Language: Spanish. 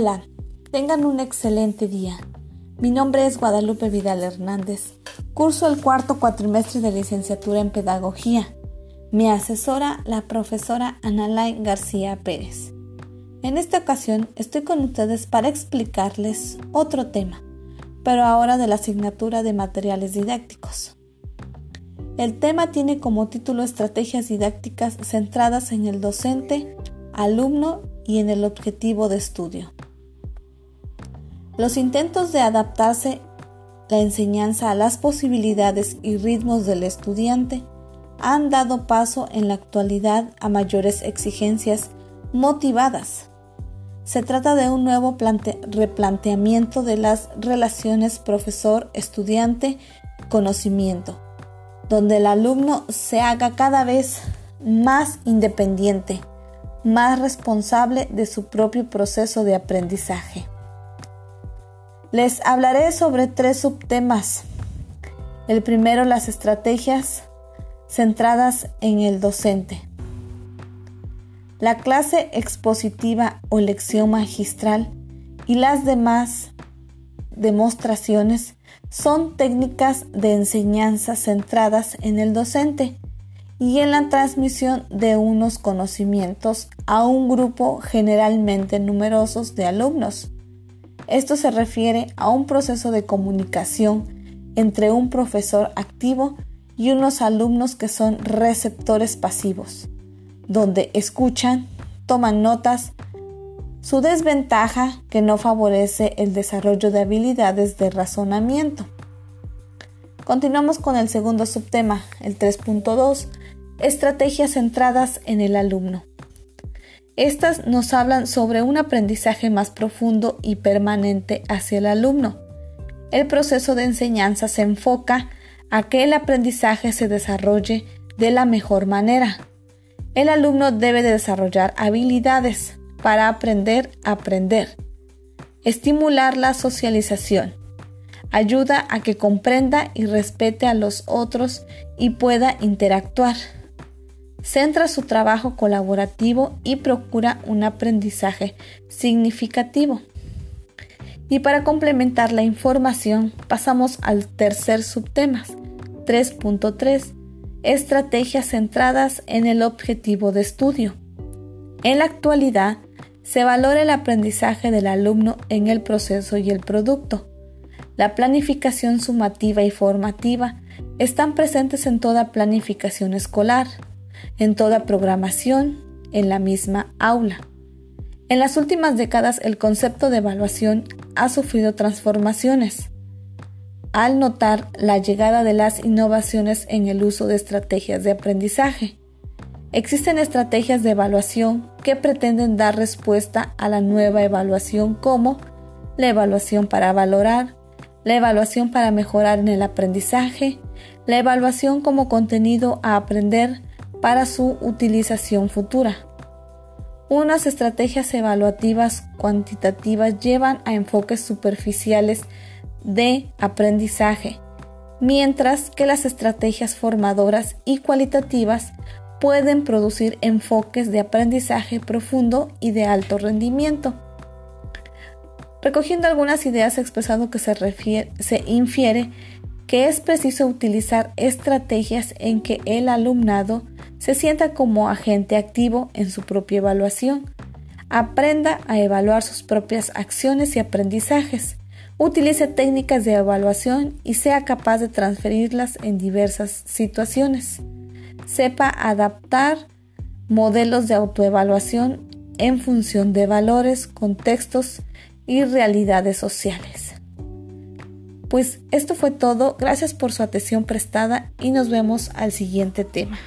Hola, tengan un excelente día. Mi nombre es Guadalupe Vidal Hernández. Curso el cuarto cuatrimestre de licenciatura en Pedagogía. Me asesora la profesora Analay García Pérez. En esta ocasión estoy con ustedes para explicarles otro tema, pero ahora de la asignatura de materiales didácticos. El tema tiene como título Estrategias didácticas centradas en el docente, alumno y en el objetivo de estudio. Los intentos de adaptarse la enseñanza a las posibilidades y ritmos del estudiante han dado paso en la actualidad a mayores exigencias motivadas. Se trata de un nuevo replanteamiento de las relaciones profesor-estudiante-conocimiento, donde el alumno se haga cada vez más independiente, más responsable de su propio proceso de aprendizaje. Les hablaré sobre tres subtemas. El primero, las estrategias centradas en el docente. La clase expositiva o lección magistral y las demás demostraciones son técnicas de enseñanza centradas en el docente y en la transmisión de unos conocimientos a un grupo generalmente numerosos de alumnos. Esto se refiere a un proceso de comunicación entre un profesor activo y unos alumnos que son receptores pasivos, donde escuchan, toman notas, su desventaja que no favorece el desarrollo de habilidades de razonamiento. Continuamos con el segundo subtema, el 3.2, estrategias centradas en el alumno. Estas nos hablan sobre un aprendizaje más profundo y permanente hacia el alumno. El proceso de enseñanza se enfoca a que el aprendizaje se desarrolle de la mejor manera. El alumno debe de desarrollar habilidades para aprender a aprender. Estimular la socialización. Ayuda a que comprenda y respete a los otros y pueda interactuar centra su trabajo colaborativo y procura un aprendizaje significativo. Y para complementar la información pasamos al tercer subtema, 3.3, estrategias centradas en el objetivo de estudio. En la actualidad, se valora el aprendizaje del alumno en el proceso y el producto. La planificación sumativa y formativa están presentes en toda planificación escolar, en toda programación, en la misma aula. En las últimas décadas el concepto de evaluación ha sufrido transformaciones. Al notar la llegada de las innovaciones en el uso de estrategias de aprendizaje, existen estrategias de evaluación que pretenden dar respuesta a la nueva evaluación como la evaluación para valorar, la evaluación para mejorar en el aprendizaje, la evaluación como contenido a aprender, para su utilización futura. Unas estrategias evaluativas cuantitativas llevan a enfoques superficiales de aprendizaje, mientras que las estrategias formadoras y cualitativas pueden producir enfoques de aprendizaje profundo y de alto rendimiento. Recogiendo algunas ideas expresado que se, se infiere que es preciso utilizar estrategias en que el alumnado se sienta como agente activo en su propia evaluación, aprenda a evaluar sus propias acciones y aprendizajes, utilice técnicas de evaluación y sea capaz de transferirlas en diversas situaciones, sepa adaptar modelos de autoevaluación en función de valores, contextos y realidades sociales. Pues esto fue todo, gracias por su atención prestada y nos vemos al siguiente tema.